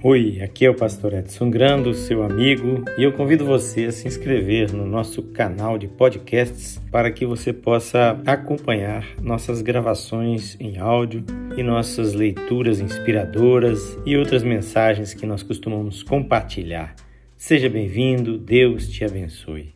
Oi, aqui é o Pastor Edson Grando, seu amigo, e eu convido você a se inscrever no nosso canal de podcasts para que você possa acompanhar nossas gravações em áudio e nossas leituras inspiradoras e outras mensagens que nós costumamos compartilhar. Seja bem-vindo, Deus te abençoe.